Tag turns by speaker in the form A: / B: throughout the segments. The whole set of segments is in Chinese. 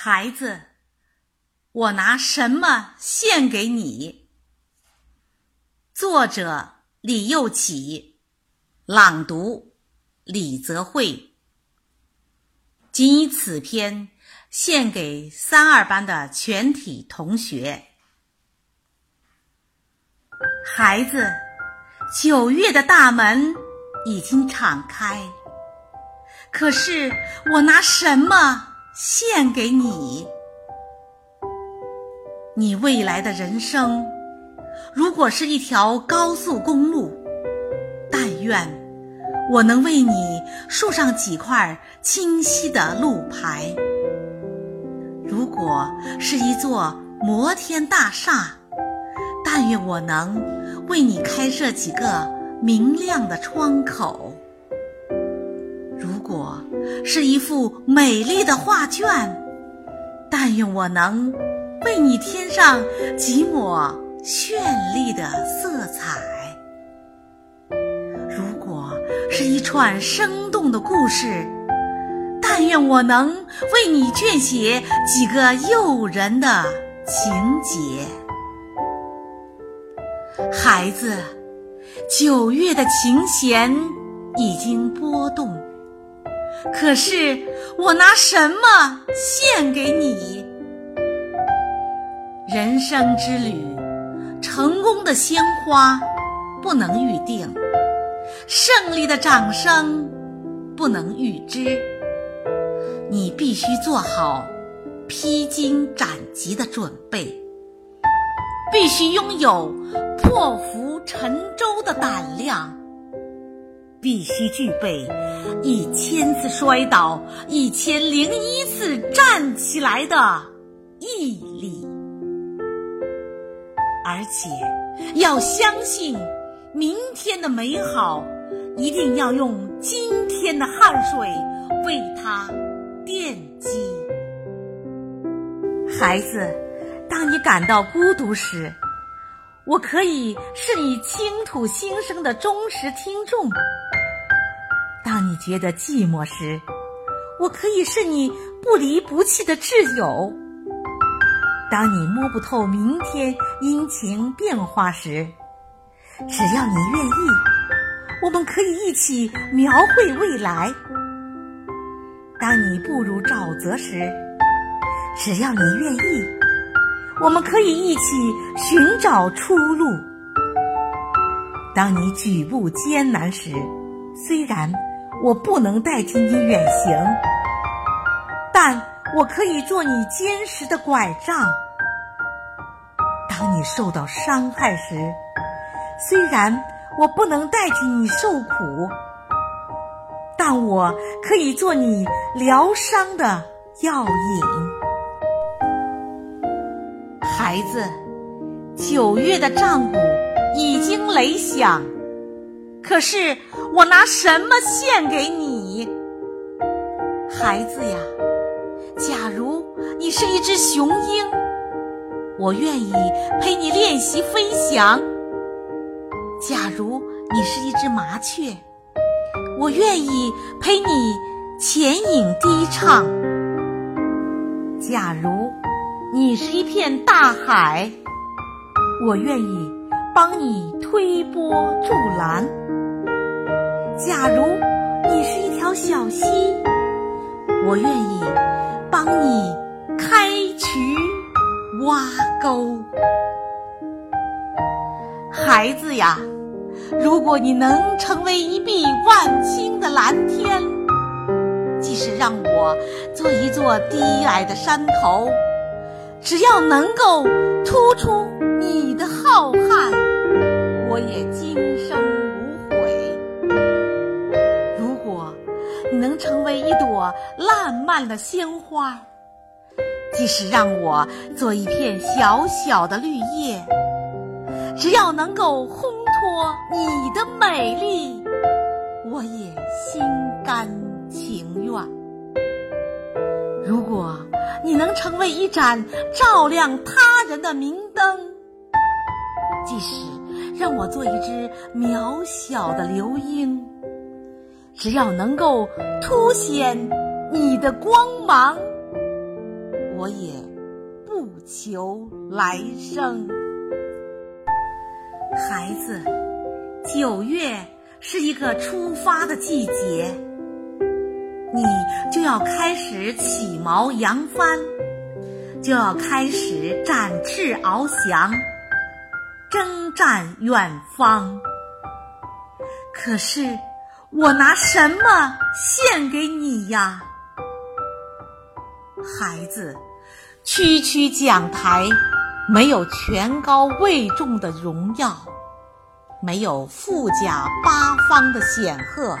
A: 孩子，我拿什么献给你？作者李幼起，朗读李泽慧。仅以此篇献给三二班的全体同学。孩子，九月的大门已经敞开，可是我拿什么？献给你，你未来的人生，如果是一条高速公路，但愿我能为你竖上几块清晰的路牌；如果是一座摩天大厦，但愿我能为你开设几个明亮的窗口。如果是一幅美丽的画卷，但愿我能为你添上几抹绚丽的色彩。如果是一串生动的故事，但愿我能为你撰写几个诱人的情节。孩子，九月的琴弦已经拨动。可是我拿什么献给你？人生之旅，成功的鲜花不能预定，胜利的掌声不能预知。你必须做好披荆斩棘的准备，必须拥有破釜沉舟的胆量。必须具备一千次摔倒、一千零一次站起来的毅力，而且要相信明天的美好，一定要用今天的汗水为它奠基。孩子，当你感到孤独时，我可以是你倾吐心声的忠实听众。觉得寂寞时，我可以是你不离不弃的挚友；当你摸不透明天阴晴变化时，只要你愿意，我们可以一起描绘未来；当你步入沼泽时，只要你愿意，我们可以一起寻找出路；当你举步艰难时，虽然。我不能代替你远行，但我可以做你坚实的拐杖。当你受到伤害时，虽然我不能代替你受苦，但我可以做你疗伤的药引。孩子，九月的战鼓已经擂响。可是我拿什么献给你，孩子呀？假如你是一只雄鹰，我愿意陪你练习飞翔；假如你是一只麻雀，我愿意陪你潜影低唱；假如你是一片大海，我愿意帮你推波助澜。假如你是一条小溪，我愿意帮你开渠挖沟。孩子呀，如果你能成为一碧万顷的蓝天，即使让我做一座低矮的山头，只要能够突出你的浩瀚，我也今生。能成为一朵烂漫的鲜花，即使让我做一片小小的绿叶，只要能够烘托你的美丽，我也心甘情愿。如果你能成为一盏照亮他人的明灯，即使让我做一只渺小的流莺。只要能够凸显你的光芒，我也不求来生。孩子，九月是一个出发的季节，你就要开始起锚扬帆，就要开始展翅翱翔，征战远方。可是，我拿什么献给你呀？孩子，区区讲台没有权高位重的荣耀，没有富甲八方的显赫，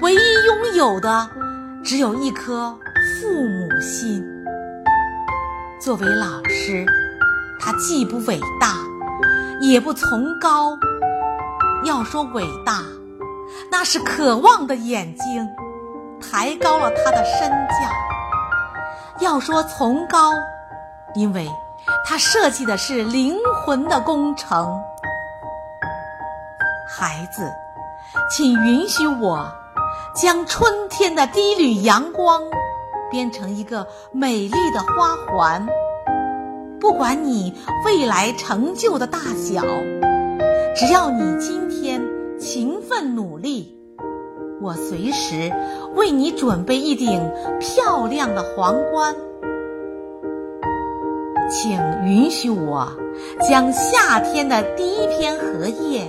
A: 唯一拥有的只有一颗父母心。作为老师，他既不伟大，也不崇高。要说伟大，那是渴望的眼睛抬高了他的身价。要说崇高，因为他设计的是灵魂的工程。孩子，请允许我将春天的第一缕阳光编成一个美丽的花环。不管你未来成就的大小，只要你今天勤奋努力。我随时为你准备一顶漂亮的皇冠，请允许我将夏天的第一片荷叶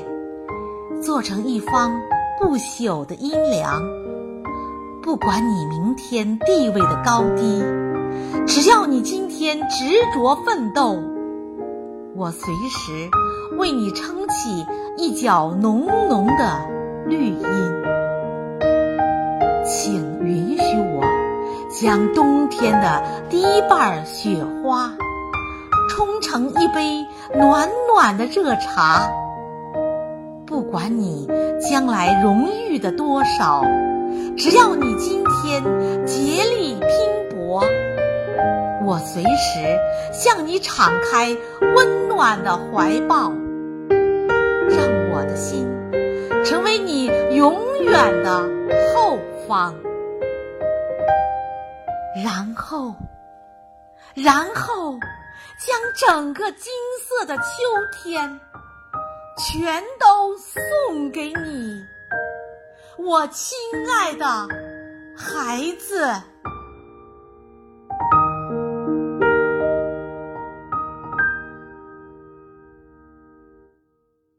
A: 做成一方不朽的阴凉。不管你明天地位的高低，只要你今天执着奋斗，我随时为你撑起一角浓浓的绿荫。请允许我将冬天的第一瓣雪花冲成一杯暖暖的热茶。不管你将来荣誉的多少，只要你今天竭力拼搏，我随时向你敞开温暖的怀抱，远的后。方，然后，然后将整个金色的秋天全都送给你，我亲爱的孩子。